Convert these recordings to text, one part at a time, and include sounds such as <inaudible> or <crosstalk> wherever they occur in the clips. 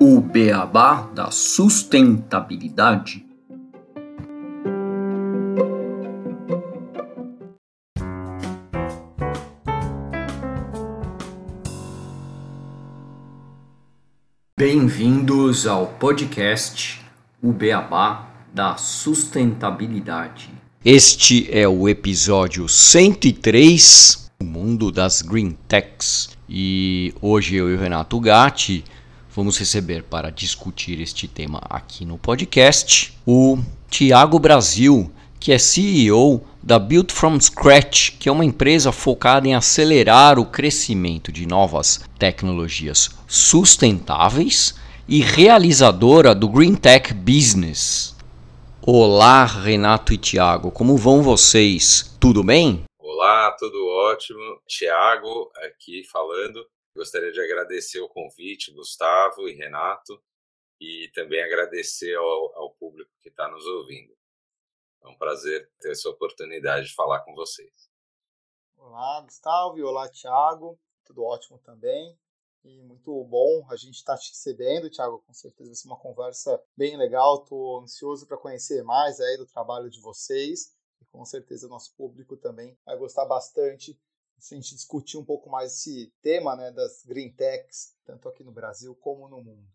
O beabá da sustentabilidade. Bem-vindos ao podcast O Beabá da Sustentabilidade. Este é o episódio 103 do mundo das Green Techs e hoje eu e o Renato Gatti vamos receber para discutir este tema aqui no podcast o Tiago Brasil, que é CEO da Build from Scratch, que é uma empresa focada em acelerar o crescimento de novas tecnologias sustentáveis e realizadora do Green Tech Business. Olá, Renato e Tiago, como vão vocês? Tudo bem? Olá, tudo ótimo. Tiago aqui falando. Gostaria de agradecer o convite, Gustavo e Renato, e também agradecer ao, ao público que está nos ouvindo. É um prazer ter essa oportunidade de falar com vocês. Olá, Gustavo, e olá, Thiago. Tudo ótimo também. E muito bom a gente estar tá te recebendo, Thiago. Com certeza vai ser uma conversa bem legal. Estou ansioso para conhecer mais aí do trabalho de vocês. E com certeza o nosso público também vai gostar bastante se a gente discutir um pouco mais esse tema né, das green techs, tanto aqui no Brasil como no mundo.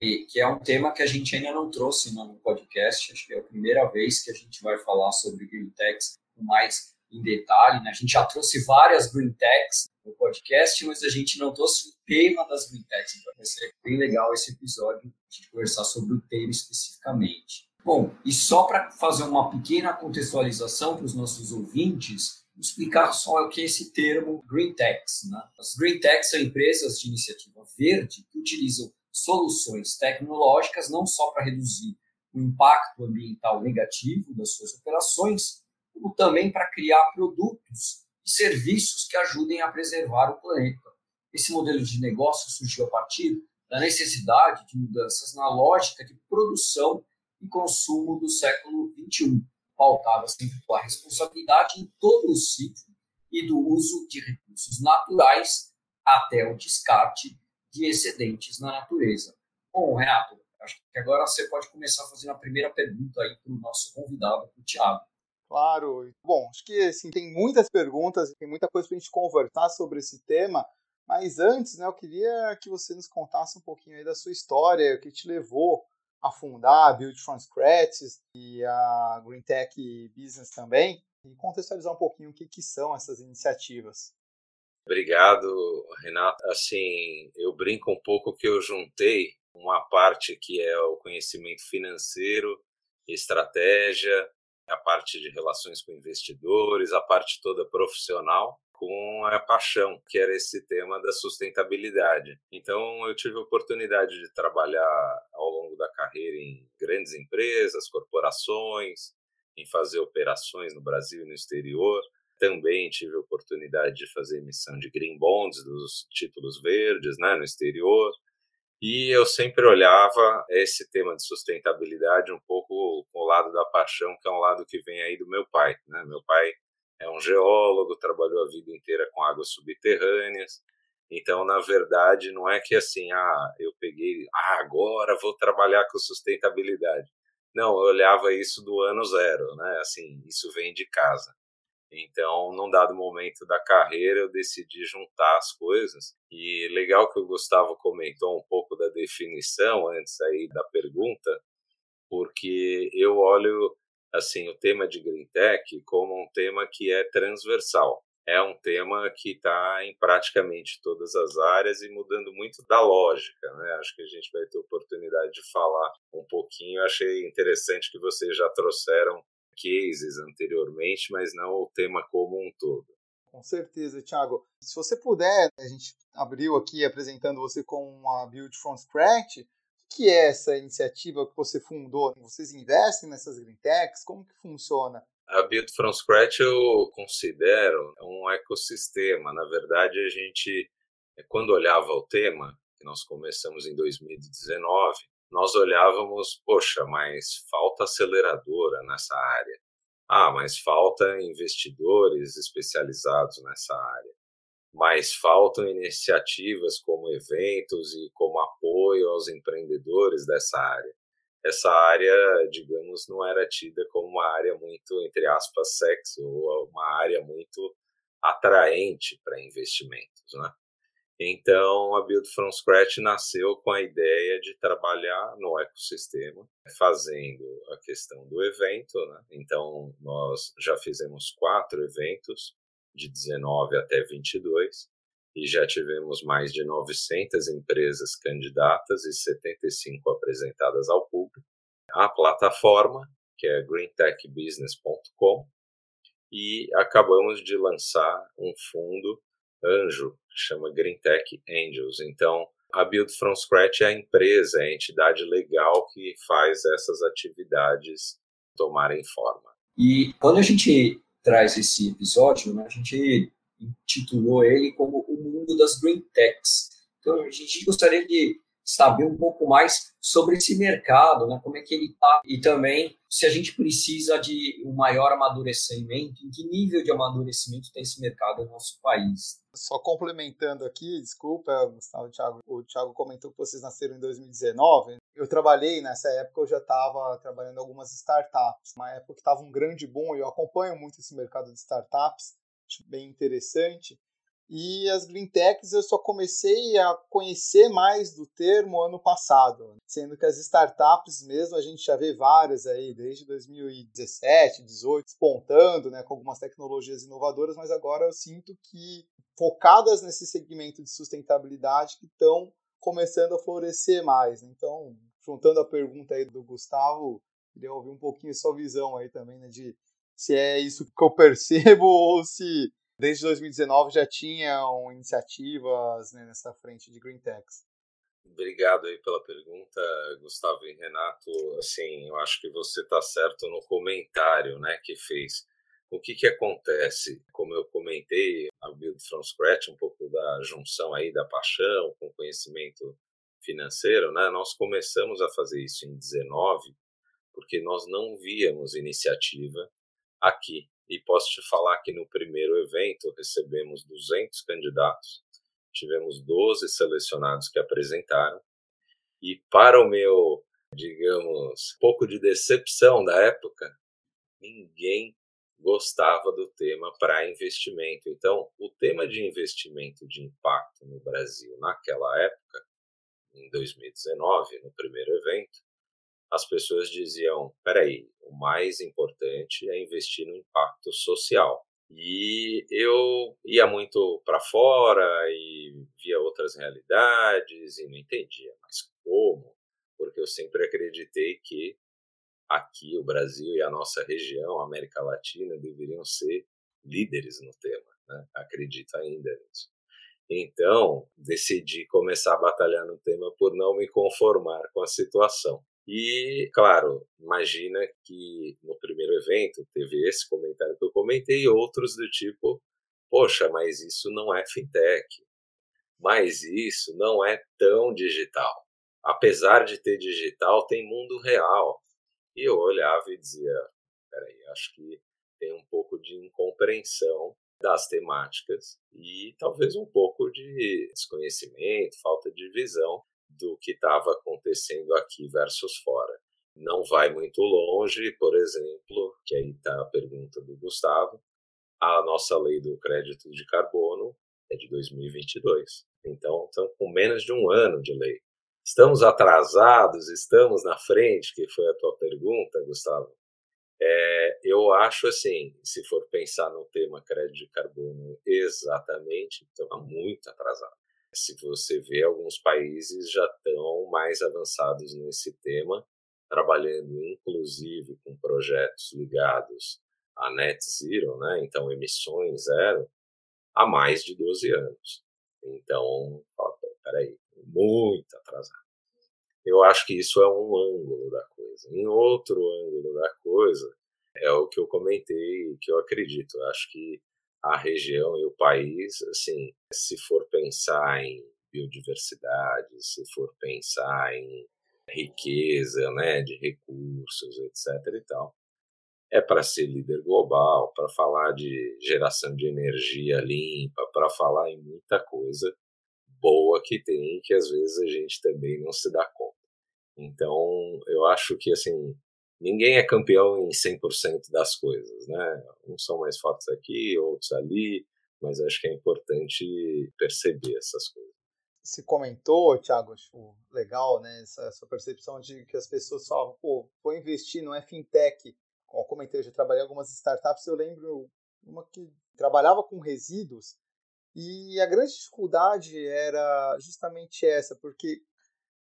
E, que é um tema que a gente ainda não trouxe no podcast, acho que é a primeira vez que a gente vai falar sobre green techs mais em detalhe. Né? A gente já trouxe várias green techs no podcast, mas a gente não trouxe o tema das green techs, então vai ser bem legal esse episódio de conversar sobre o tema especificamente. Bom, e só para fazer uma pequena contextualização para os nossos ouvintes, explicar só o que é esse termo Green Techs. Né? As Green Techs são empresas de iniciativa verde que utilizam soluções tecnológicas não só para reduzir o impacto ambiental negativo das suas operações, como também para criar produtos serviços que ajudem a preservar o planeta. Esse modelo de negócio surgiu a partir da necessidade de mudanças na lógica de produção e consumo do século XXI, pautada sempre pela responsabilidade em todo o ciclo e do uso de recursos naturais até o descarte de excedentes na natureza. Bom, Renato, acho que agora você pode começar fazendo a primeira pergunta aí para o nosso convidado, o Tiago. Claro. Bom, acho que assim, tem muitas perguntas, tem muita coisa para a gente conversar sobre esse tema, mas antes, né, eu queria que você nos contasse um pouquinho aí da sua história, o que te levou a fundar a Build from Scratch e a Green Tech Business também, e contextualizar um pouquinho o que, que são essas iniciativas. Obrigado, Renato. Assim, eu brinco um pouco que eu juntei uma parte que é o conhecimento financeiro, estratégia, a parte de relações com investidores, a parte toda profissional, com a paixão, que era esse tema da sustentabilidade. Então, eu tive a oportunidade de trabalhar ao longo da carreira em grandes empresas, corporações, em fazer operações no Brasil e no exterior. Também tive a oportunidade de fazer emissão de green bonds, dos títulos verdes, né, no exterior. E eu sempre olhava esse tema de sustentabilidade um pouco com o lado da paixão, que é um lado que vem aí do meu pai. Né? Meu pai é um geólogo, trabalhou a vida inteira com águas subterrâneas. Então, na verdade, não é que assim, ah, eu peguei, ah, agora vou trabalhar com sustentabilidade. Não, eu olhava isso do ano zero, né? Assim, isso vem de casa. Então, num dado momento da carreira, eu decidi juntar as coisas. E legal que o Gustavo comentou um pouco da definição antes aí da pergunta, porque eu olho assim o tema de Green Tech como um tema que é transversal. É um tema que está em praticamente todas as áreas e mudando muito da lógica, né? Acho que a gente vai ter oportunidade de falar um pouquinho. Achei interessante que vocês já trouxeram cases anteriormente, mas não o tema como um todo. Com certeza, Thiago. Se você puder, a gente abriu aqui apresentando você com uma build from scratch, que é essa iniciativa que você fundou? Vocês investem nessas green techs? Como que funciona? A Build from Scratch eu considero um ecossistema. Na verdade, a gente, quando olhava o tema, que nós começamos em 2019, nós olhávamos, poxa, mas falta aceleradora nessa área. Ah, mas falta investidores especializados nessa área. Mas faltam iniciativas como eventos e como apoio aos empreendedores dessa área. Essa área, digamos, não era tida como uma área muito, entre aspas, sexy ou uma área muito atraente para investimentos, né? Então, a Build from Scratch nasceu com a ideia de trabalhar no ecossistema, fazendo a questão do evento. Né? Então, nós já fizemos quatro eventos, de 19 até 22, e já tivemos mais de 900 empresas candidatas e 75 apresentadas ao público. A plataforma, que é greentechbusiness.com, e acabamos de lançar um fundo anjo, chama Green Tech Angels. Então, a Build from Scratch é a empresa, é a entidade legal que faz essas atividades tomarem forma. E quando a gente traz esse episódio, né, a gente intitulou ele como o mundo das Green Techs. Então, a gente gostaria de saber um pouco mais sobre esse mercado, né? como é que ele está e também se a gente precisa de um maior amadurecimento, em que nível de amadurecimento tem esse mercado no nosso país. Só complementando aqui, desculpa, Gustavo, Thiago, o Thiago comentou que vocês nasceram em 2019. Eu trabalhei nessa época, eu já estava trabalhando em algumas startups, uma época que estava um grande boom, eu acompanho muito esse mercado de startups, bem interessante. E as Green Techs eu só comecei a conhecer mais do termo ano passado, sendo que as startups mesmo a gente já vê várias aí desde 2017, 18, despontando, né, com algumas tecnologias inovadoras, mas agora eu sinto que focadas nesse segmento de sustentabilidade que estão começando a florescer mais. Então, juntando a pergunta aí do Gustavo, queria ouvir um pouquinho sua visão aí também, né, de se é isso que eu <laughs> percebo ou se desde 2019 já tinham iniciativas né, nessa frente de Green Techs. Obrigado aí pela pergunta, Gustavo e Renato. Assim, eu acho que você está certo no comentário, né, que fez. O que que acontece? Como eu comentei, a Build from Scratch, um pouco da junção aí da paixão com conhecimento financeiro, né? Nós começamos a fazer isso em 19, porque nós não víamos iniciativa aqui e posso te falar que no primeiro evento recebemos 200 candidatos, tivemos 12 selecionados que apresentaram, e para o meu, digamos, pouco de decepção da época, ninguém gostava do tema para investimento. Então, o tema de investimento de impacto no Brasil naquela época, em 2019, no primeiro evento, as pessoas diziam: peraí, o mais importante é investir no impacto social. E eu ia muito para fora e via outras realidades e não entendia, mas como? Porque eu sempre acreditei que aqui o Brasil e a nossa região, a América Latina, deveriam ser líderes no tema. Né? Acredito ainda nisso. Então, decidi começar a batalhar no tema por não me conformar com a situação. E, claro, imagina que no primeiro evento teve esse comentário que eu comentei e outros do tipo: poxa, mas isso não é fintech, mas isso não é tão digital. Apesar de ter digital, tem mundo real. E eu olhava e dizia: peraí, acho que tem um pouco de incompreensão das temáticas e talvez um pouco de desconhecimento, falta de visão do que estava acontecendo aqui versus fora. Não vai muito longe, por exemplo, que aí está a pergunta do Gustavo, a nossa lei do crédito de carbono é de 2022. Então, estamos com menos de um ano de lei. Estamos atrasados, estamos na frente, que foi a tua pergunta, Gustavo. É, eu acho assim, se for pensar no tema crédito de carbono exatamente, estamos muito atrasados se você vê, alguns países já estão mais avançados nesse tema, trabalhando inclusive com projetos ligados a net zero, né? então emissões zero, há mais de 12 anos. Então, peraí, muito atrasado. Eu acho que isso é um ângulo da coisa. Em outro ângulo da coisa, é o que eu comentei, que eu acredito. Eu acho que a região e o país, assim, se for pensar em biodiversidade, se for pensar em riqueza, né, de recursos, etc e tal, é para ser líder global, para falar de geração de energia limpa, para falar em muita coisa boa que tem que às vezes a gente também não se dá conta. Então, eu acho que assim, ninguém é campeão em 100% das coisas, né? Uns são mais fortes aqui, outros ali, mas acho que é importante perceber essas coisas. Se comentou, Thiago, acho legal, né? Essa, essa percepção de que as pessoas falam, pô, vou investir, não é fintech. Como eu comentei, eu já trabalhei em algumas startups, eu lembro uma que trabalhava com resíduos e a grande dificuldade era justamente essa, porque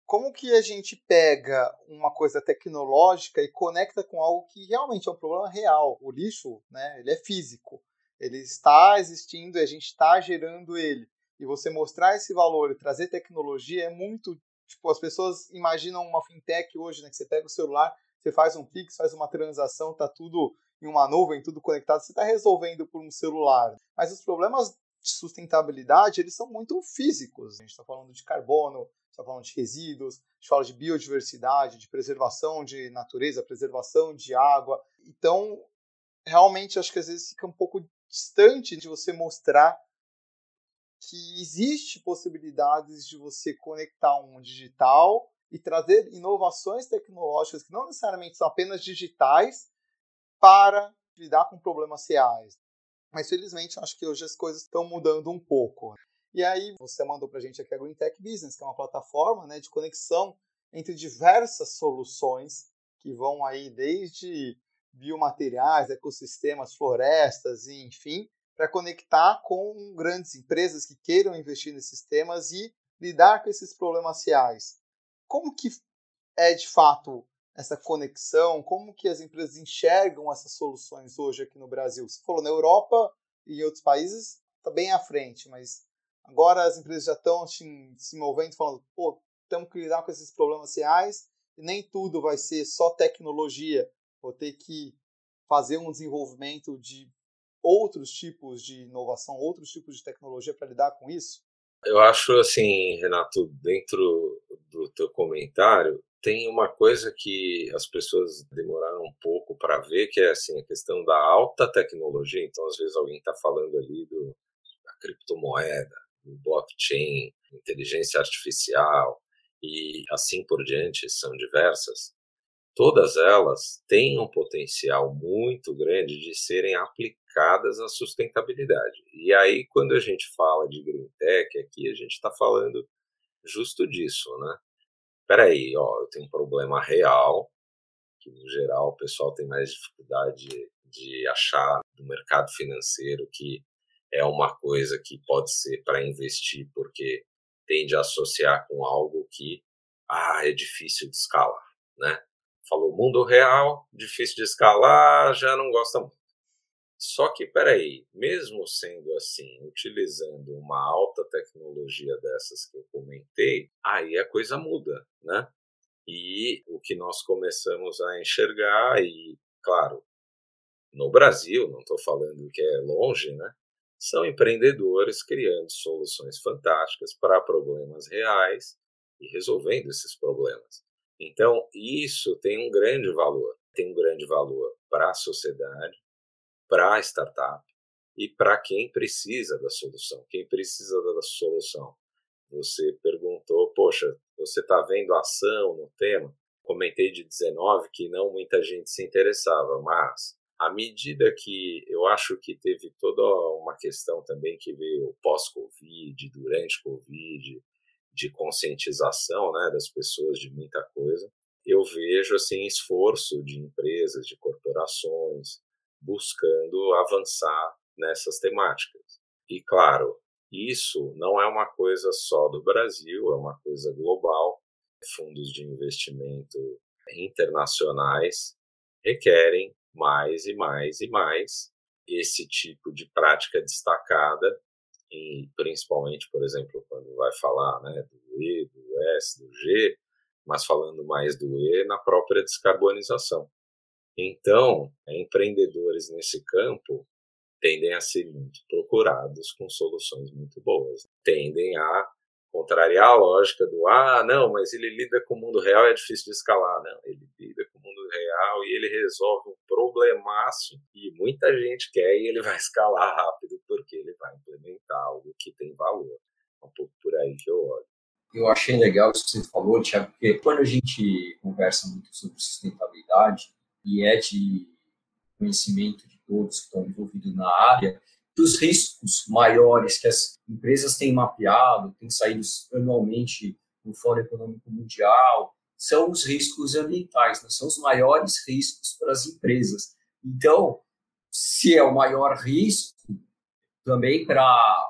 como que a gente pega uma coisa tecnológica e conecta com algo que realmente é um problema real? O lixo, né, ele é físico, ele está existindo e a gente está gerando ele. E você mostrar esse valor e trazer tecnologia é muito, tipo, as pessoas imaginam uma fintech hoje, né, que você pega o celular, você faz um Pix, faz uma transação, tá tudo em uma nuvem, tudo conectado, você está resolvendo por um celular. Mas os problemas de sustentabilidade, eles são muito físicos. A gente está falando de carbono, está falando de resíduos, a gente fala de biodiversidade, de preservação de natureza, preservação de água. Então, realmente, acho que às vezes fica um pouco distante de você mostrar que existe possibilidades de você conectar um digital e trazer inovações tecnológicas que não necessariamente são apenas digitais para lidar com problemas reais. Mas felizmente, acho que hoje as coisas estão mudando um pouco. E aí você mandou para a gente aqui a Green Tech Business, que é uma plataforma né, de conexão entre diversas soluções que vão aí desde biomateriais, ecossistemas, florestas e enfim, para conectar com grandes empresas que queiram investir nesses temas e lidar com esses problemas reais. Como que é de fato essa conexão? Como que as empresas enxergam essas soluções hoje aqui no Brasil? Você falou na Europa e em outros países está bem à frente, mas Agora as empresas já estão se movendo, falando, pô, temos que lidar com esses problemas reais e nem tudo vai ser só tecnologia. Vou ter que fazer um desenvolvimento de outros tipos de inovação, outros tipos de tecnologia para lidar com isso? Eu acho assim, Renato, dentro do teu comentário, tem uma coisa que as pessoas demoraram um pouco para ver, que é assim a questão da alta tecnologia. Então, às vezes alguém está falando ali do, da criptomoeda, blockchain, inteligência artificial e assim por diante, são diversas, todas elas têm um potencial muito grande de serem aplicadas à sustentabilidade. E aí, quando a gente fala de green tech aqui, a gente está falando justo disso, né? Peraí, ó, eu tenho um problema real, que no geral o pessoal tem mais dificuldade de, achar no mercado financeiro que é uma coisa que pode ser para investir porque tende a associar com algo que ah, é difícil de escalar, né? Falou mundo real, difícil de escalar, já não gosta muito. Só que, peraí, mesmo sendo assim, utilizando uma alta tecnologia dessas que eu comentei, aí a coisa muda, né? E o que nós começamos a enxergar, e claro, no Brasil, não estou falando que é longe, né? São empreendedores criando soluções fantásticas para problemas reais e resolvendo esses problemas. Então, isso tem um grande valor. Tem um grande valor para a sociedade, para a startup e para quem precisa da solução. Quem precisa da solução? Você perguntou, poxa, você está vendo ação no tema? Comentei de 19 que não muita gente se interessava, mas à medida que eu acho que teve toda uma questão também que veio pós-Covid, durante Covid, de conscientização né, das pessoas de muita coisa, eu vejo assim esforço de empresas, de corporações, buscando avançar nessas temáticas. E claro, isso não é uma coisa só do Brasil, é uma coisa global. Fundos de investimento internacionais requerem mais e mais e mais esse tipo de prática destacada, em, principalmente, por exemplo, quando vai falar né, do E, do S, do G, mas falando mais do E na própria descarbonização. Então, empreendedores nesse campo tendem a ser muito procurados com soluções muito boas. Tendem a contrariar a lógica do ah, não, mas ele lida com o mundo real é difícil de escalar. Não, ele lida com o mundo real e ele resolve um problemaço e muita gente quer e ele <laughs> vai escalar rápido porque ele vai implementar algo que tem valor. É um pouco por aí que eu olho. Eu achei legal isso que você falou, Tiago, porque quando a gente conversa muito sobre sustentabilidade e é de conhecimento de todos que estão envolvidos na área, dos riscos maiores que as empresas têm mapeado, têm saído anualmente no Fórum Econômico Mundial, são os riscos ambientais, né? são os maiores riscos para as empresas. Então, se é o maior risco, também para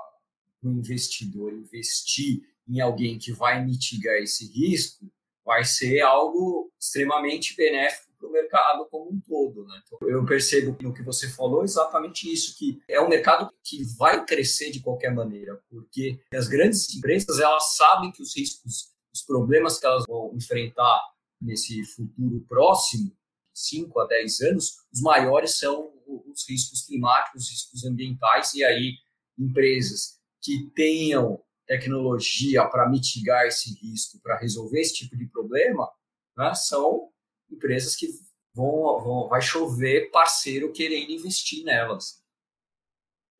o investidor investir em alguém que vai mitigar esse risco, vai ser algo extremamente benéfico para o mercado como um todo. Né? Então, eu percebo no que você falou exatamente isso, que é um mercado que vai crescer de qualquer maneira, porque as grandes empresas elas sabem que os riscos, os problemas que elas vão enfrentar nesse futuro próximo, 5 a 10 anos, os maiores são os riscos climáticos, os riscos ambientais, e aí empresas que tenham tecnologia para mitigar esse risco, para resolver esse tipo de problema, né, são empresas que vão, vão, vai chover parceiro querendo investir nelas.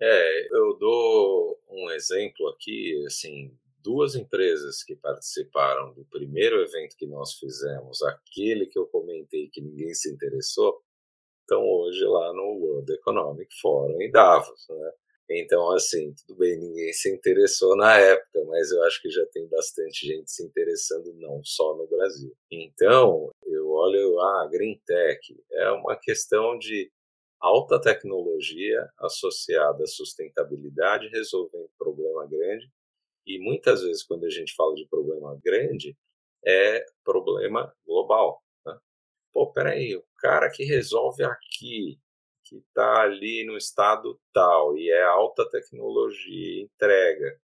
É, eu dou um exemplo aqui, assim, duas empresas que participaram do primeiro evento que nós fizemos, aquele que eu comentei que ninguém se interessou, estão hoje lá no World Economic Forum em Davos, né? Então, assim, tudo bem, ninguém se interessou na época, mas eu acho que já tem bastante gente se interessando, não só no Brasil. Então, eu olho a ah, Green Tech, é uma questão de alta tecnologia associada à sustentabilidade, resolvendo problema grande. E muitas vezes, quando a gente fala de problema grande, é problema global. Né? Pô, peraí, o cara que resolve aqui que está ali no estado tal e é alta tecnologia, entrega,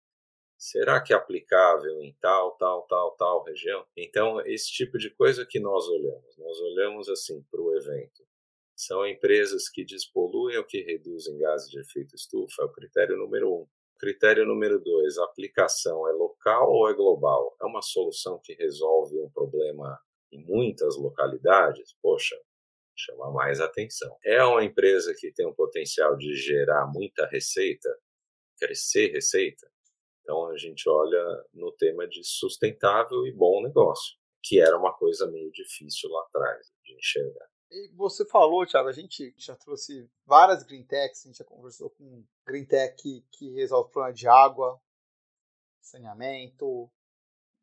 será que é aplicável em tal, tal, tal, tal região? Então, esse tipo de coisa que nós olhamos, nós olhamos assim para o evento. São empresas que despoluem ou que reduzem gases de efeito estufa, é o critério número um. Critério número dois, a aplicação é local ou é global? É uma solução que resolve um problema em muitas localidades? Poxa, chama mais atenção. É uma empresa que tem um potencial de gerar muita receita, crescer receita. Então a gente olha no tema de sustentável e bom negócio, que era uma coisa meio difícil lá atrás de enxergar. E você falou, Thiago, a gente já trouxe várias green techs, a gente já conversou com green tech que, que resolve problema de água, saneamento,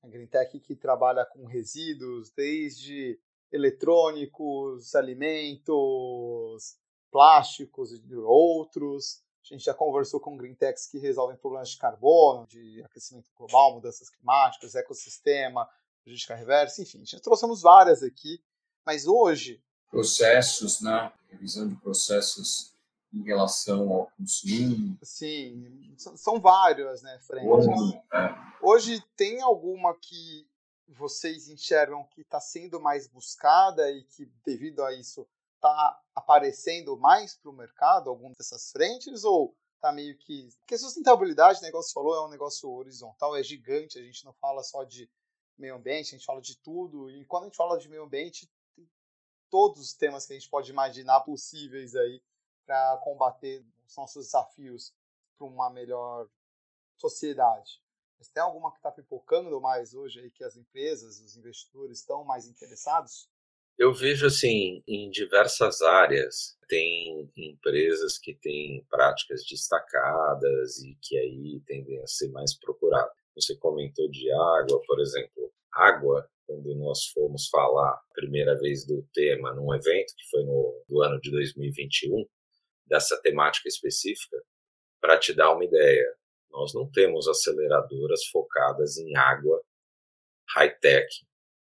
a green tech que trabalha com resíduos, desde eletrônicos, alimentos, plásticos e outros. A gente já conversou com green techs que resolvem problemas de carbono, de aquecimento global, mudanças climáticas, ecossistema, logística reversa, enfim, já trouxemos várias aqui, mas hoje... Processos, né? Revisão de processos em relação ao consumo. Sim, são várias, né, frentes. É. Hoje tem alguma que vocês enxergam que está sendo mais buscada e que, devido a isso, está aparecendo mais para o mercado, alguma dessas frentes, ou está meio que. Porque sustentabilidade, o negócio falou, é um negócio horizontal, é gigante, a gente não fala só de meio ambiente, a gente fala de tudo, e quando a gente fala de meio ambiente, tem todos os temas que a gente pode imaginar possíveis aí para combater os nossos desafios para uma melhor sociedade. Mas tem alguma que está pipocando mais hoje aí que as empresas, os investidores estão mais interessados? Eu vejo assim, em diversas áreas, tem empresas que têm práticas destacadas e que aí tendem a ser mais procuradas. Você comentou de água, por exemplo. Água, quando nós fomos falar a primeira vez do tema num evento que foi no do ano de 2021, dessa temática específica, para te dar uma ideia, nós não temos aceleradoras focadas em água high-tech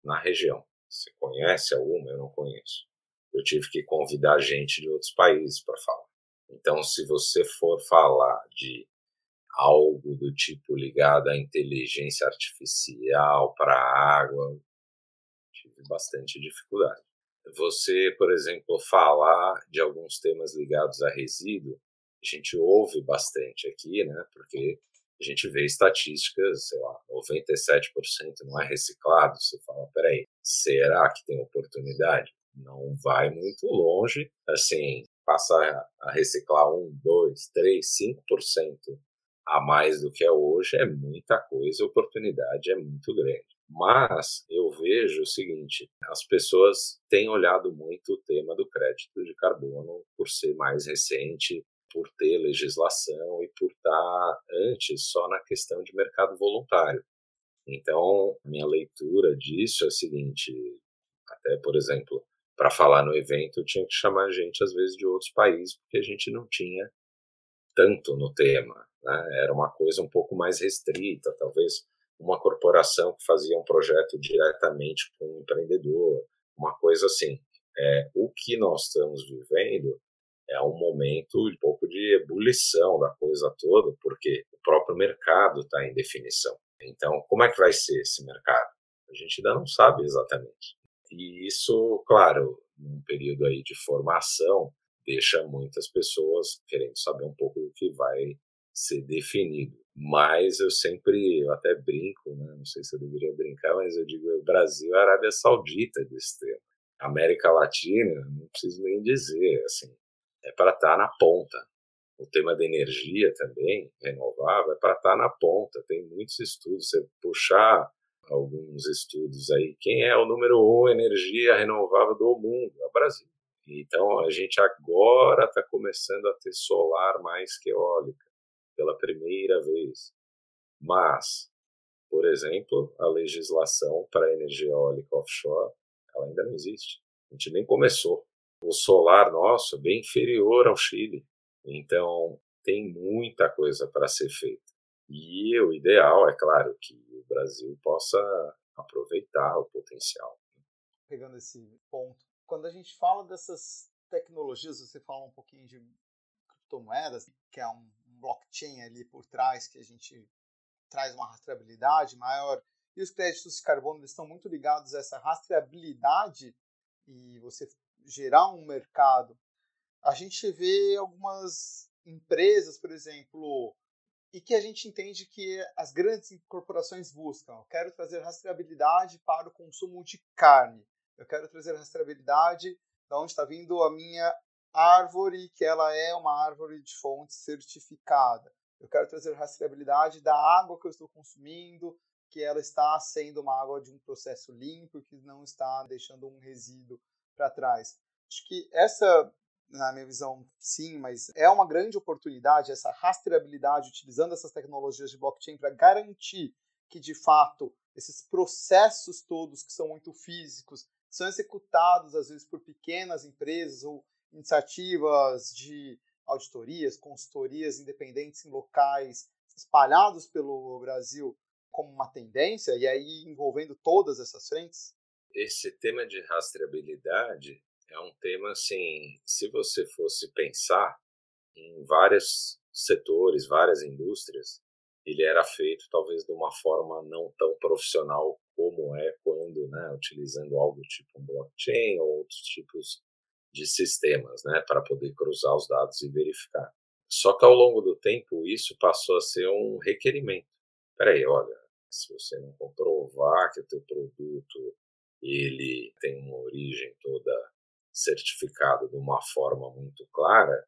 na região. Você conhece alguma? Eu não conheço. Eu tive que convidar gente de outros países para falar. Então, se você for falar de algo do tipo ligado à inteligência artificial para a água, tive bastante dificuldade. Você, por exemplo, falar de alguns temas ligados a resíduo, a gente ouve bastante aqui, né? Porque a gente vê estatísticas, sei lá, 97% não é reciclado. Você fala, peraí, será que tem oportunidade? não vai muito longe, assim, passar a reciclar 1, 2, 3, 5% a mais do que é hoje é muita coisa, a oportunidade é muito grande. Mas eu vejo o seguinte: as pessoas têm olhado muito o tema do crédito de carbono por ser mais recente, por ter legislação e por estar antes só na questão de mercado voluntário. Então, minha leitura disso é a seguinte: até, por exemplo, para falar no evento, eu tinha que chamar gente, às vezes, de outros países, porque a gente não tinha tanto no tema. Né? Era uma coisa um pouco mais restrita, talvez uma corporação que fazia um projeto diretamente com um empreendedor, uma coisa assim. É, o que nós estamos vivendo é um momento um pouco de ebulição da coisa toda, porque o próprio mercado está em definição. Então, como é que vai ser esse mercado? A gente ainda não sabe exatamente. E isso, claro, num período aí de formação, deixa muitas pessoas querendo saber um pouco do que vai ser definido. Mas eu sempre, eu até brinco, né? não sei se eu deveria brincar, mas eu digo Brasil é a Arábia Saudita desse tema. América Latina, não preciso nem dizer, assim, é para estar tá na ponta. O tema da energia também, renovável, é para estar tá na ponta. Tem muitos estudos. Você puxar alguns estudos aí, quem é o número um energia renovável do mundo? É o Brasil. Então a gente agora está começando a ter solar mais que eólica pela primeira vez. Mas, por exemplo, a legislação para energia eólica offshore, ela ainda não existe. A gente nem começou. O solar nosso é bem inferior ao Chile. Então, tem muita coisa para ser feita. E o ideal, é claro, que o Brasil possa aproveitar o potencial. Pegando esse ponto, quando a gente fala dessas tecnologias, você fala um pouquinho de criptomoedas, que é um blockchain ali por trás que a gente traz uma rastreabilidade maior. E os créditos de carbono estão muito ligados a essa rastreabilidade e você gerar um mercado. A gente vê algumas empresas, por exemplo, e que a gente entende que as grandes corporações buscam. Eu quero trazer rastreabilidade para o consumo de carne. Eu quero trazer rastreabilidade da onde está vindo a minha árvore que ela é uma árvore de fonte certificada. Eu quero trazer rastreabilidade da água que eu estou consumindo, que ela está sendo uma água de um processo limpo, que não está deixando um resíduo para trás. Acho que essa, na minha visão, sim, mas é uma grande oportunidade essa rastreabilidade utilizando essas tecnologias de blockchain para garantir que, de fato, esses processos todos que são muito físicos são executados às vezes por pequenas empresas ou iniciativas de auditorias, consultorias independentes em locais espalhados pelo Brasil como uma tendência e aí envolvendo todas essas frentes? Esse tema de rastreabilidade é um tema assim, se você fosse pensar em vários setores, várias indústrias, ele era feito talvez de uma forma não tão profissional como é quando, né, utilizando algo tipo um blockchain ou outros tipos de sistemas, né, para poder cruzar os dados e verificar. Só que ao longo do tempo isso passou a ser um requerimento. Peraí, olha, se você não comprovar que o teu produto ele tem uma origem toda certificada de uma forma muito clara,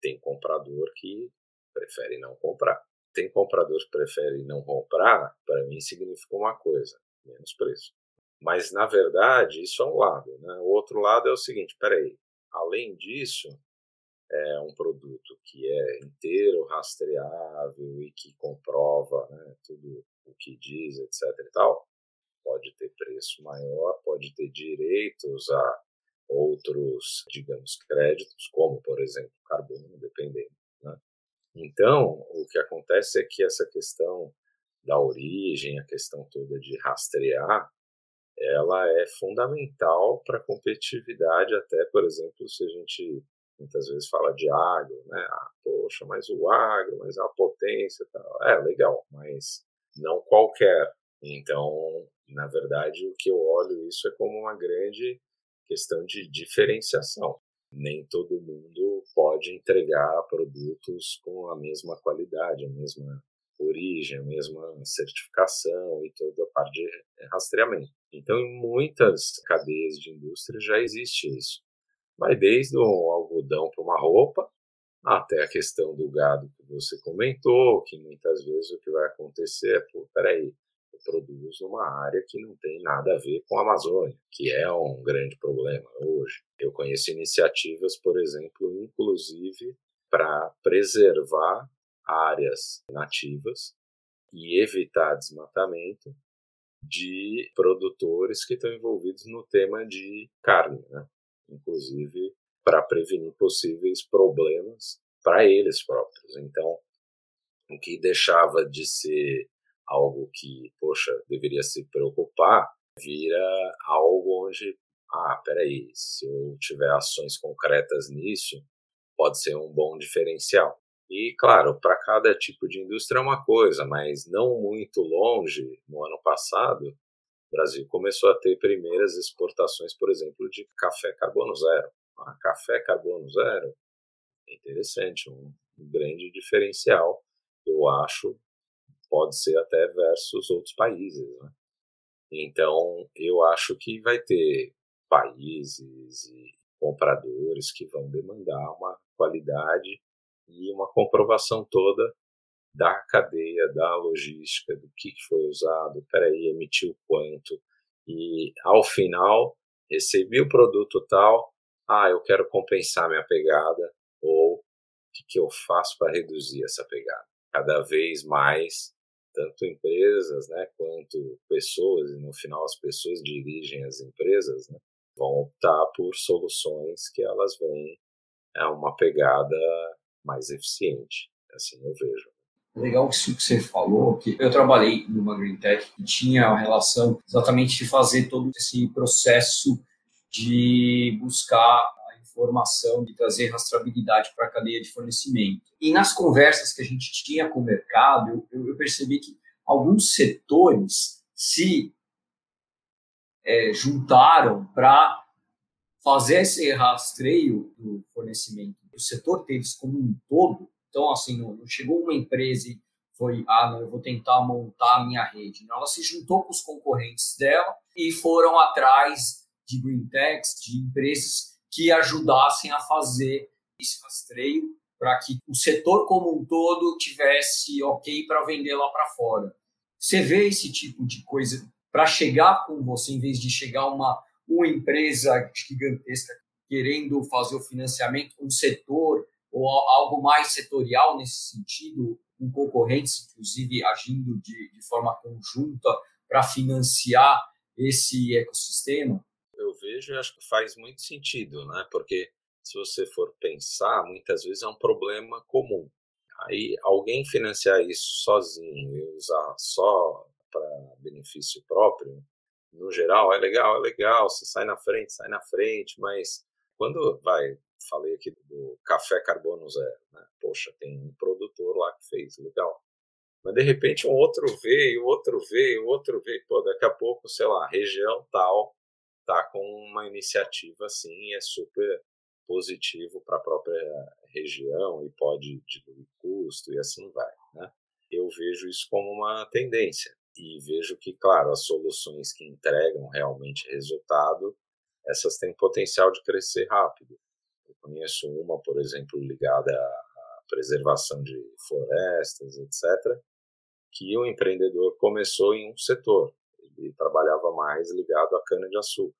tem comprador que prefere não comprar. Tem comprador que prefere não comprar, para mim significa uma coisa, menos preço. Mas, na verdade, isso é um lado. Né? O outro lado é o seguinte: peraí, além disso, é um produto que é inteiro rastreável e que comprova né, tudo o que diz, etc. e tal, pode ter preço maior, pode ter direitos a outros, digamos, créditos, como, por exemplo, carbono, dependendo. Né? Então, o que acontece é que essa questão da origem, a questão toda de rastrear, ela é fundamental para a competitividade, até, por exemplo, se a gente muitas vezes fala de agro, né? Ah, poxa, mas o agro, mas a potência tal. É, legal, mas não qualquer. Então, na verdade, o que eu olho isso é como uma grande questão de diferenciação. Nem todo mundo pode entregar produtos com a mesma qualidade, a mesma origem, a mesma certificação e toda a parte de rastreamento. Então, em muitas cadeias de indústria já existe isso. Vai desde o algodão para uma roupa, até a questão do gado que você comentou, que muitas vezes o que vai acontecer é, pô, peraí, eu produzo uma área que não tem nada a ver com a Amazônia, que é um grande problema hoje. Eu conheço iniciativas, por exemplo, inclusive para preservar áreas nativas e evitar desmatamento de produtores que estão envolvidos no tema de carne, né? inclusive para prevenir possíveis problemas para eles próprios. Então, o que deixava de ser algo que, poxa, deveria se preocupar, vira algo onde, ah, peraí, se eu tiver ações concretas nisso, pode ser um bom diferencial. E, claro, para cada tipo de indústria é uma coisa, mas não muito longe, no ano passado, o Brasil começou a ter primeiras exportações, por exemplo, de café carbono zero. Ah, café carbono zero interessante, um grande diferencial, eu acho, pode ser até versus outros países. Né? Então, eu acho que vai ter países e compradores que vão demandar uma qualidade e uma comprovação toda da cadeia, da logística, do que foi usado, peraí, emitiu quanto, e ao final recebi o produto tal, ah, eu quero compensar minha pegada, ou o que, que eu faço para reduzir essa pegada. Cada vez mais, tanto empresas né, quanto pessoas, e no final as pessoas dirigem as empresas, né, vão optar por soluções que elas veem é uma pegada mais eficiente. Assim eu vejo. Legal isso que você falou, que eu trabalhei numa Green Tech que tinha a relação exatamente de fazer todo esse processo de buscar a informação, de trazer rastreabilidade para a cadeia de fornecimento. E nas conversas que a gente tinha com o mercado, eu, eu percebi que alguns setores se é, juntaram para fazer esse rastreio do fornecimento o setor deles como um todo. Então, assim, não, chegou uma empresa e foi, ah, não, eu vou tentar montar a minha rede. Ela se juntou com os concorrentes dela e foram atrás de green techs, de empresas que ajudassem a fazer esse rastreio para que o setor como um todo tivesse ok para vender lá para fora. Você vê esse tipo de coisa para chegar com você, em vez de chegar uma, uma empresa gigantesca querendo fazer o financiamento, um setor ou algo mais setorial nesse sentido, com concorrentes, inclusive, agindo de, de forma conjunta para financiar esse ecossistema? Vejo e acho que faz muito sentido, né? Porque se você for pensar, muitas vezes é um problema comum. Aí alguém financiar isso sozinho e usar só para benefício próprio, no geral, é legal, é legal, você sai na frente, sai na frente, mas quando vai, falei aqui do café carbono zero, né? Poxa, tem um produtor lá que fez, legal. Mas de repente um outro veio, outro veio, outro veio, pô, daqui a pouco, sei lá, região tal tá com uma iniciativa assim é super positivo para a própria região e pode diluir custo e assim vai, né? Eu vejo isso como uma tendência e vejo que, claro, as soluções que entregam realmente resultado essas têm potencial de crescer rápido. Eu conheço uma, por exemplo, ligada à preservação de florestas, etc., que o empreendedor começou em um setor. Ele trabalhava mais ligado à cana-de-açúcar.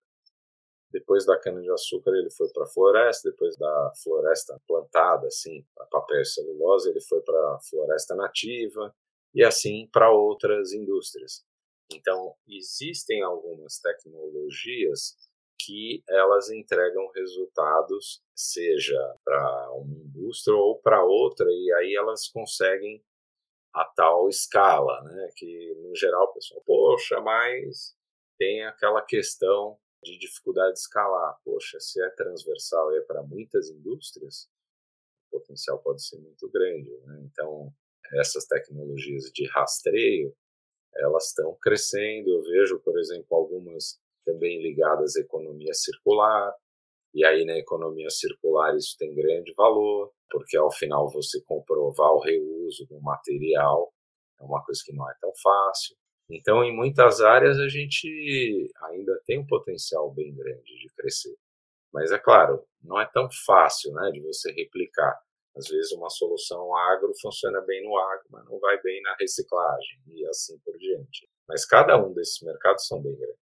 Depois da cana-de-açúcar, ele foi para a floresta. Depois da floresta plantada, assim, para papel e celulose, ele foi para a floresta nativa e assim para outras indústrias. Então, existem algumas tecnologias que elas entregam resultados, seja para uma indústria ou para outra, e aí elas conseguem a tal escala, né? Que no geral o pessoal, poxa, mas tem aquela questão de dificuldade de escalar. Poxa, se é transversal e é para muitas indústrias, o potencial pode ser muito grande. Né? Então, essas tecnologias de rastreio, elas estão crescendo. Eu vejo, por exemplo, algumas também ligadas à economia circular. E aí, na economia circular, isso tem grande valor, porque ao final você comprovar o reuso do material é uma coisa que não é tão fácil. Então, em muitas áreas, a gente ainda tem um potencial bem grande de crescer. Mas, é claro, não é tão fácil né, de você replicar. Às vezes, uma solução agro funciona bem no agro, mas não vai bem na reciclagem e assim por diante. Mas cada um desses mercados são bem grandes.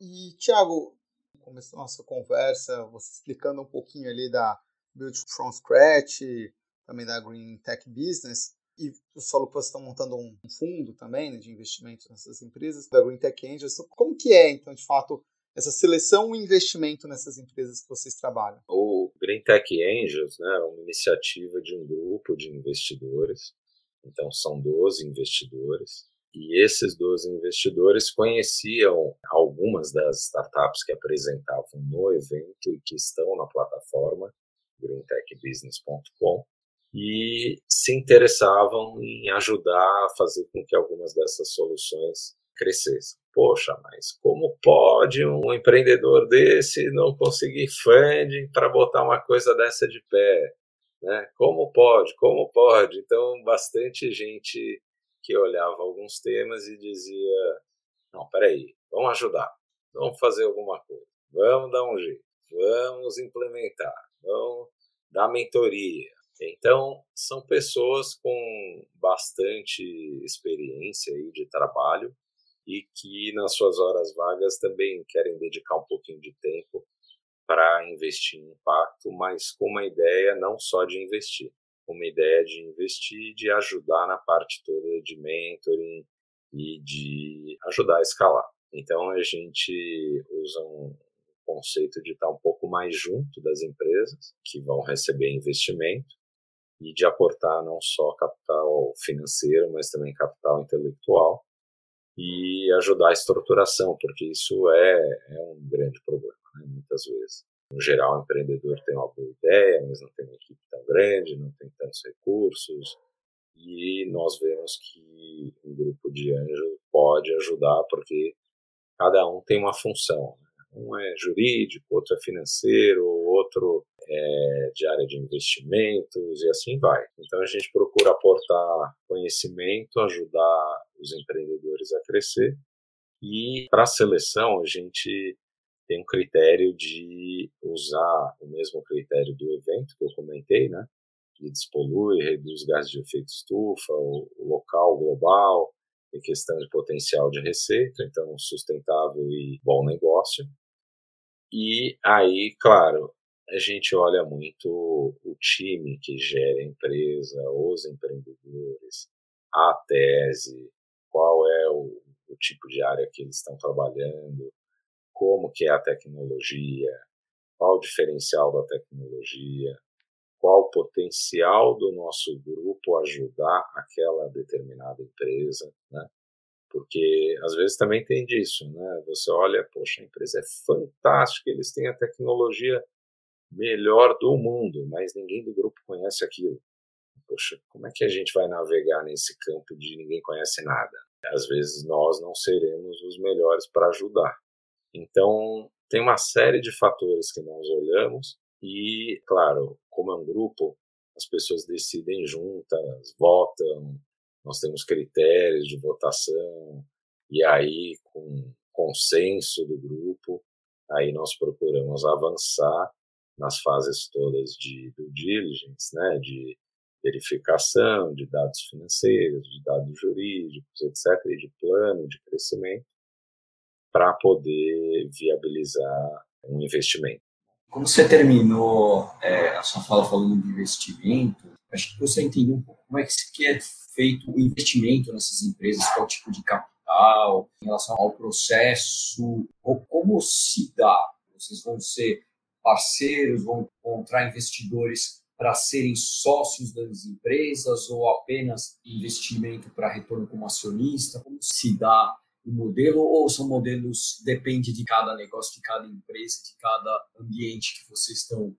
E, Thiago, começou a nossa conversa, você explicando um pouquinho ali da Build from Scratch, também da Green Tech Business, e o solo vocês estão montando um fundo também né, de investimento nessas empresas, da Green Tech Angels. Como que é, então, de fato, essa seleção e investimento nessas empresas que vocês trabalham? O Green Tech Angels né, é uma iniciativa de um grupo de investidores. Então, são 12 investidores. E esses 12 investidores conheciam algumas das startups que apresentavam no evento e que estão na plataforma greentechbusiness.com e se interessavam em ajudar a fazer com que algumas dessas soluções crescessem. Poxa, mas como pode um empreendedor desse não conseguir funding para botar uma coisa dessa de pé? Né? Como pode? Como pode? Então, bastante gente que olhava alguns temas e dizia: não, peraí, vamos ajudar, vamos fazer alguma coisa, vamos dar um jeito, vamos implementar, vamos dar mentoria, então, são pessoas com bastante experiência aí de trabalho e que nas suas horas vagas também querem dedicar um pouquinho de tempo para investir em impacto, mas com uma ideia não só de investir, uma ideia de investir, de ajudar na parte toda de mentoring e de ajudar a escalar. Então a gente usa um conceito de estar um pouco mais junto das empresas que vão receber investimento e de aportar não só capital financeiro, mas também capital intelectual e ajudar a estruturação, porque isso é, é um grande problema, né, muitas vezes. No geral, o empreendedor tem uma boa ideia, mas não tem uma equipe tão grande, não tem tantos recursos, e nós vemos que um grupo de anjos pode ajudar, porque cada um tem uma função. Né? Um é jurídico, outro é financeiro, outro é, de área de investimentos e assim vai. Então a gente procura aportar conhecimento, ajudar os empreendedores a crescer e para a seleção a gente tem um critério de usar o mesmo critério do evento que eu comentei, né? Que despolui, reduz gases de efeito estufa, o, local global, em questão de potencial de receita, então sustentável e bom negócio. E aí, claro, a gente olha muito o time que gera a empresa, os empreendedores, a tese, qual é o, o tipo de área que eles estão trabalhando, como que é a tecnologia, qual o diferencial da tecnologia, qual o potencial do nosso grupo ajudar aquela determinada empresa, né? Porque às vezes também tem disso, né? Você olha, poxa, a empresa é fantástica, eles têm a tecnologia melhor do mundo, mas ninguém do grupo conhece aquilo. Poxa, como é que a gente vai navegar nesse campo de ninguém conhece nada? Às vezes nós não seremos os melhores para ajudar. Então, tem uma série de fatores que nós olhamos e, claro, como é um grupo, as pessoas decidem juntas, votam, nós temos critérios de votação e aí com consenso do grupo, aí nós procuramos avançar nas fases todas de due diligence, né, de verificação de dados financeiros, de dados jurídicos, etc., e de plano de crescimento, para poder viabilizar um investimento. Como você terminou é, a sua fala falando de investimento, acho que você entendeu um pouco como é que é feito o investimento nessas empresas, qual tipo de capital, em relação ao processo, ou como se dá. Vocês vão ser parceiros, vão encontrar investidores para serem sócios das empresas ou apenas investimento para retorno como acionista? Como se dá o modelo ou são modelos depende de cada negócio, de cada empresa, de cada ambiente que vocês estão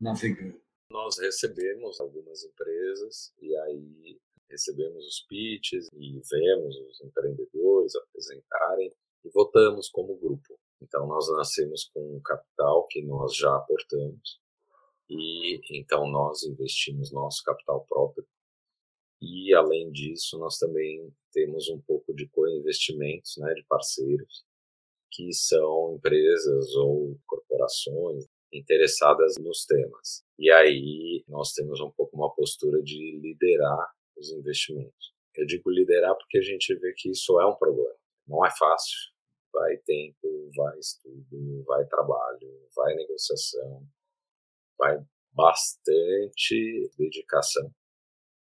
navegando? Nós recebemos algumas empresas e aí recebemos os pitches e vemos os empreendedores apresentarem e votamos como grupo. Então, nós nascemos com um capital que nós já aportamos e então nós investimos nosso capital próprio E, além disso, nós também temos um pouco de co-investimentos né, de parceiros, que são empresas ou corporações interessadas nos temas. E aí nós temos um pouco uma postura de liderar os investimentos. Eu digo liderar porque a gente vê que isso é um problema. Não é fácil. Vai tempo, vai estudo, vai trabalho, vai negociação, vai bastante dedicação.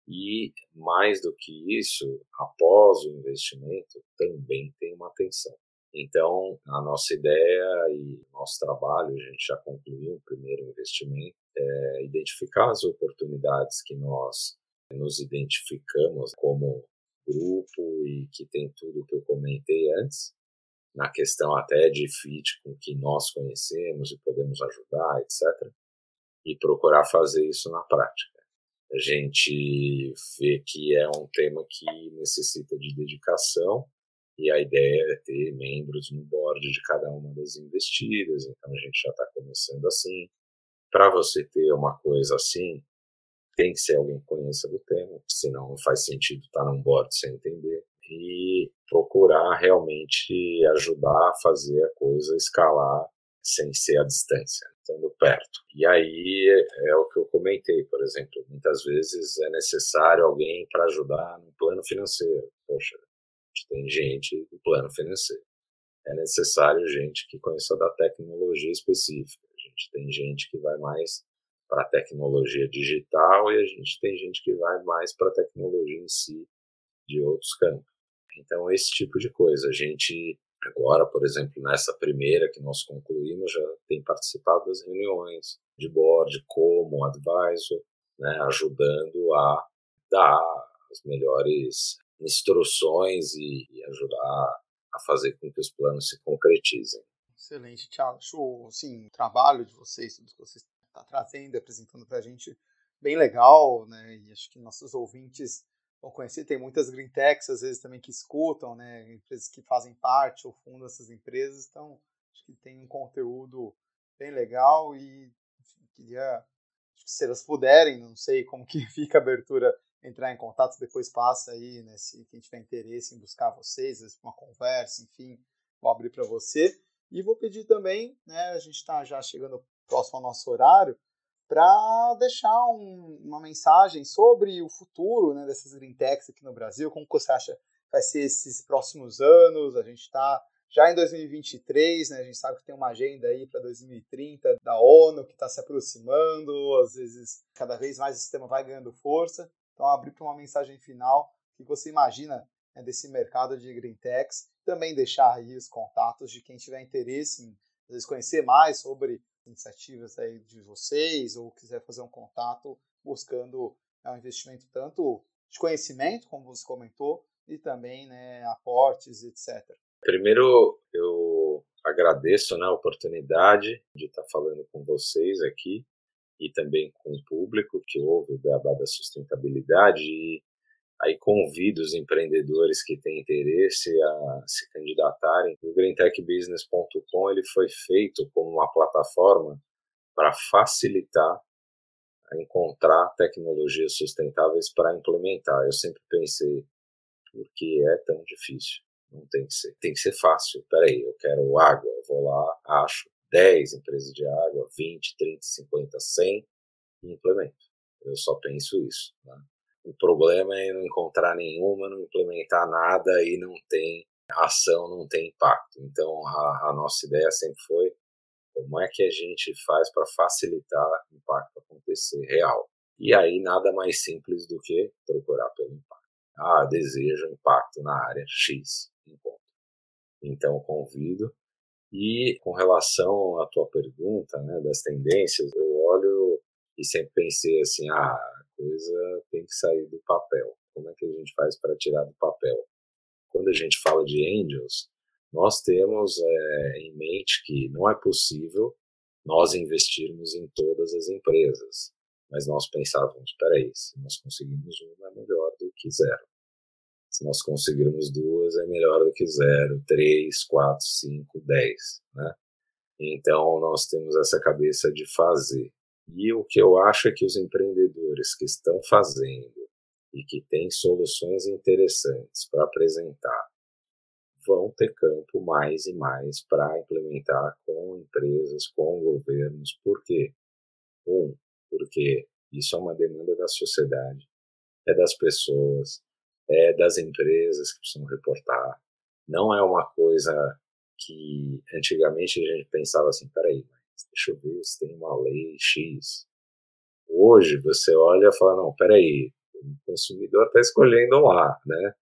E mais do que isso, após o investimento, também tem uma atenção. Então, a nossa ideia e nosso trabalho, a gente já concluiu o primeiro investimento, é identificar as oportunidades que nós nos identificamos como grupo e que tem tudo que eu comentei antes, na questão até de fit com que nós conhecemos e podemos ajudar, etc. E procurar fazer isso na prática. A gente vê que é um tema que necessita de dedicação e a ideia é ter membros no board de cada uma das investidas, então a gente já está começando assim. Para você ter uma coisa assim, tem que ser alguém que conheça do tema, senão não faz sentido estar tá num board sem entender. E procurar realmente ajudar a fazer a coisa escalar sem ser a distância, estando perto. E aí é o que eu comentei, por exemplo, muitas vezes é necessário alguém para ajudar no plano financeiro. Poxa, tem gente do plano financeiro. É necessário gente que conheça da tecnologia específica. A gente tem gente que vai mais para a tecnologia digital e a gente tem gente que vai mais para a tecnologia em si de outros campos. Então, esse tipo de coisa. A gente, agora, por exemplo, nessa primeira que nós concluímos, já tem participado das reuniões de board como advisor, né, ajudando a dar as melhores instruções e, e ajudar a fazer com que os planos se concretizem. Excelente, Thiago. Acho assim, o trabalho de vocês, tudo que vocês estão tá trazendo, apresentando para a gente, bem legal, né? E acho que nossos ouvintes vão conhecer. Tem muitas green techs, às vezes, também que escutam, né? Empresas que fazem parte ou fundam essas empresas. Então, acho que tem um conteúdo bem legal e enfim, queria, se elas puderem, não sei como que <laughs> fica a abertura entrar em contato, depois passa aí, né, se quem tiver interesse em buscar vocês, uma conversa, enfim, vou abrir para você. E vou pedir também, né, a gente está já chegando próximo ao nosso horário, para deixar um, uma mensagem sobre o futuro né, dessas green techs aqui no Brasil, como você acha vai ser esses próximos anos, a gente está já em 2023, né, a gente sabe que tem uma agenda aí para 2030 da ONU que está se aproximando, às vezes cada vez mais o sistema vai ganhando força. Então, abrir para uma mensagem final, que você imagina né, desse mercado de green techs, também deixar aí os contatos de quem tiver interesse em vezes, conhecer mais sobre iniciativas aí de vocês ou quiser fazer um contato buscando né, um investimento tanto de conhecimento, como você comentou, e também né, aportes, etc. Primeiro, eu agradeço né, a oportunidade de estar falando com vocês aqui e também com o público que ouve o Beabá da Sustentabilidade e aí convido os empreendedores que têm interesse a se candidatarem. O greentechbusiness.com ele foi feito como uma plataforma para facilitar a encontrar tecnologias sustentáveis para implementar. Eu sempre pensei, por que é tão difícil? Não tem que ser, tem que ser fácil. Peraí, eu quero água, eu vou lá, acho, 10 empresas de água, 20, 30, 50, 100 e implemento. Eu só penso isso. Né? O problema é não encontrar nenhuma, não implementar nada e não tem ação, não tem impacto. Então a, a nossa ideia sempre foi como é que a gente faz para facilitar o impacto acontecer real. E aí nada mais simples do que procurar pelo impacto. Ah, desejo impacto na área X. Encontro. Então convido e com relação à tua pergunta, né, das tendências, eu olho e sempre pensei assim, ah, coisa tem que sair do papel. Como é que a gente faz para tirar do papel? Quando a gente fala de angels, nós temos é, em mente que não é possível nós investirmos em todas as empresas. Mas nós pensávamos, espera aí, se nós conseguimos uma, é melhor do que zero. Se nós conseguirmos duas, é melhor do que zero, três, quatro, cinco, dez, né? Então, nós temos essa cabeça de fazer. E o que eu acho é que os empreendedores que estão fazendo e que tem soluções interessantes para apresentar, vão ter campo mais e mais para implementar com empresas, com governos. Por quê? Um, porque isso é uma demanda da sociedade, é das pessoas, é das empresas que precisam reportar. Não é uma coisa que antigamente a gente pensava assim, peraí, deixa eu ver se tem uma lei X. Hoje você olha e fala, não, peraí, o consumidor está escolhendo lá, né?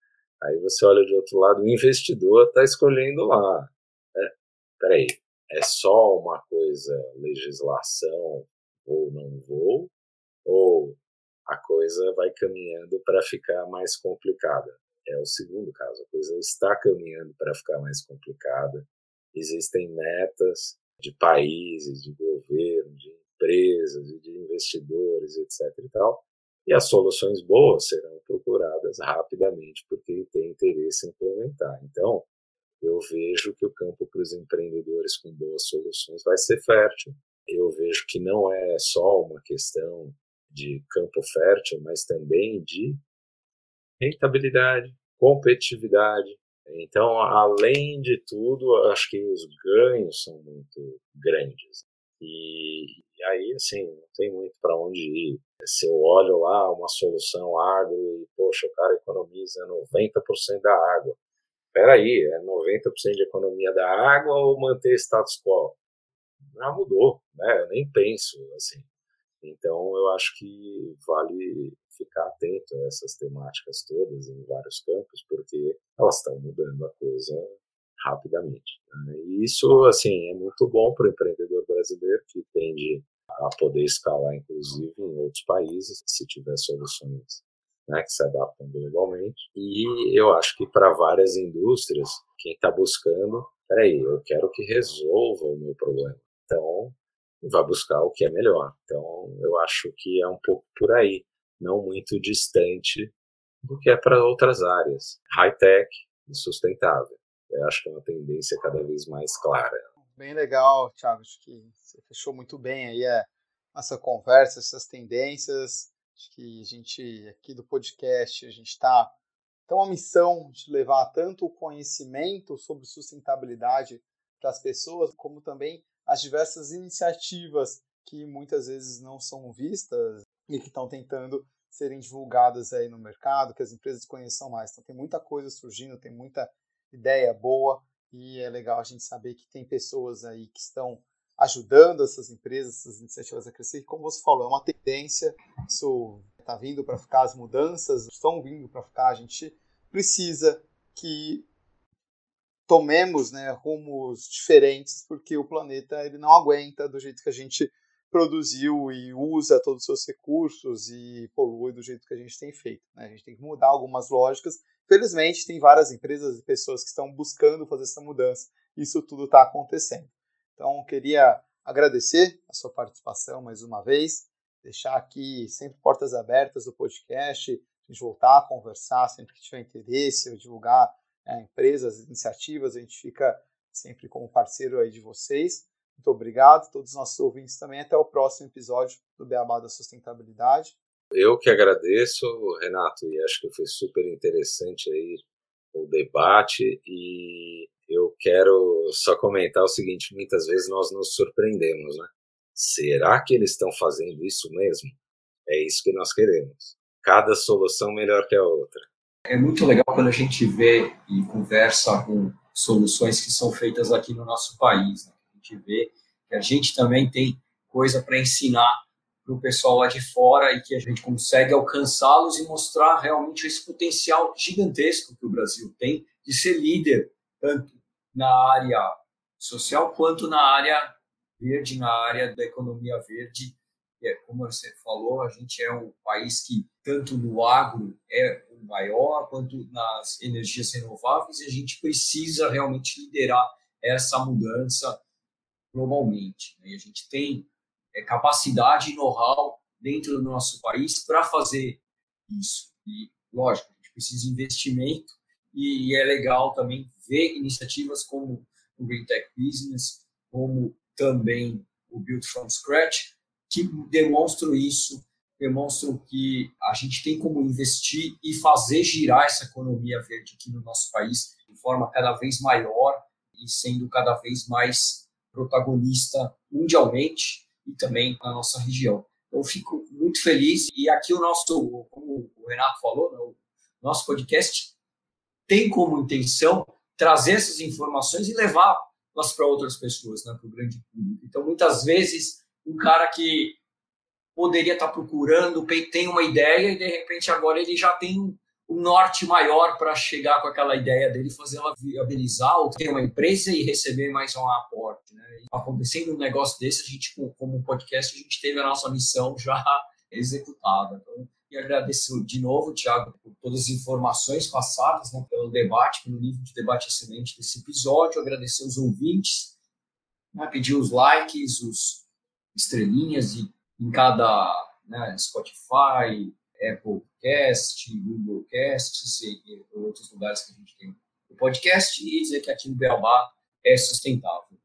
Aí você olha de outro lado, o investidor está escolhendo lá. É, peraí, é só uma coisa, legislação, ou não vou, ou a coisa vai caminhando para ficar mais complicada. É o segundo caso, a coisa está caminhando para ficar mais complicada. Existem metas de países, de governo, de empresas de investidores, etc. E, tal, e as soluções boas serão procuradas rapidamente por quem tem interesse em implementar. Então, eu vejo que o campo para os empreendedores com boas soluções vai ser fértil. Eu vejo que não é só uma questão de campo fértil, mas também de rentabilidade, competitividade. Então, além de tudo, acho que os ganhos são muito grandes. E, e aí, assim, não tem muito para onde ir. Se eu olho lá uma solução agro e, poxa, o cara economiza 90% da água. Peraí, é 90% de economia da água ou manter status quo? Já mudou, né? Eu nem penso assim. Então, eu acho que vale ficar atento a essas temáticas todas em vários campos, porque elas estão mudando a coisa rapidamente. Né? E isso, assim, é muito bom para o empreendedor brasileiro que tende a poder escalar, inclusive, em outros países, se tiver soluções né, que se adaptam globalmente. E eu acho que para várias indústrias, quem está buscando, peraí, eu quero que resolva o meu problema. Então, vai buscar o que é melhor. Então, eu acho que é um pouco por aí, não muito distante do que é para outras áreas, high-tech e sustentável. Eu acho que é uma tendência cada vez mais clara. Bem legal, Thiago, acho que você fechou muito bem aí a nossa conversa, essas tendências. Acho que a gente, aqui do podcast, a gente está tem uma missão de levar tanto o conhecimento sobre sustentabilidade para as pessoas, como também as diversas iniciativas que muitas vezes não são vistas e que estão tentando serem divulgadas aí no mercado, que as empresas conheçam mais. Então tem muita coisa surgindo, tem muita ideia boa e é legal a gente saber que tem pessoas aí que estão ajudando essas empresas, essas iniciativas a crescer. E como você falou, é uma tendência, isso está vindo para ficar, as mudanças estão vindo para ficar. A gente precisa que tomemos né, rumos diferentes, porque o planeta ele não aguenta do jeito que a gente produziu e usa todos os seus recursos e polui do jeito que a gente tem feito. Né? A gente tem que mudar algumas lógicas. Felizmente, tem várias empresas e pessoas que estão buscando fazer essa mudança. Isso tudo está acontecendo. Então, queria agradecer a sua participação mais uma vez, deixar aqui sempre portas abertas do podcast, a gente voltar a conversar sempre que tiver interesse, ou divulgar é, empresas, iniciativas, a gente fica sempre como parceiro aí de vocês. Muito obrigado, todos os nossos ouvintes também. Até o próximo episódio do Beabá da Sustentabilidade. Eu que agradeço, Renato, e acho que foi super interessante aí o debate e eu quero só comentar o seguinte, muitas vezes nós nos surpreendemos, né? Será que eles estão fazendo isso mesmo? É isso que nós queremos. Cada solução melhor que a outra. É muito legal quando a gente vê e conversa com soluções que são feitas aqui no nosso país. Né? Gente vê que a gente também tem coisa para ensinar para o pessoal lá de fora e que a gente consegue alcançá-los e mostrar realmente esse potencial gigantesco que o Brasil tem de ser líder tanto na área social quanto na área verde, na área da economia verde. É, como você falou, a gente é um país que tanto no agro é o maior quanto nas energias renováveis e a gente precisa realmente liderar essa mudança globalmente. Né? E a gente tem é, capacidade e know-how dentro do nosso país para fazer isso. E, lógico, a gente precisa de investimento e é legal também ver iniciativas como o Green Tech Business, como também o Build from Scratch, que demonstram isso demonstram que a gente tem como investir e fazer girar essa economia verde aqui no nosso país de forma cada vez maior e sendo cada vez mais protagonista mundialmente e também na nossa região. Eu fico muito feliz e aqui o nosso, como o Renato falou, né, o nosso podcast tem como intenção trazer essas informações e levar las para outras pessoas, né, para o grande público. Então, muitas vezes, um cara que poderia estar procurando, tem uma ideia e de repente agora ele já tem um norte maior para chegar com aquela ideia dele, fazer ela viabilizar ou ter uma empresa e receber mais um aporte. Né? Acontecendo um negócio desse, a gente, como podcast, a gente teve a nossa missão já <laughs> executada. Então, e agradeço de novo, Tiago, por todas as informações passadas, né, pelo debate, pelo nível de debate excelente desse episódio. Agradecer os ouvintes, né, pedir os likes, os estrelinhas de, em cada né, Spotify, Apple Cast, Google Cast e, e outros lugares que a gente tem o podcast e dizer que aqui no Beabá é sustentável.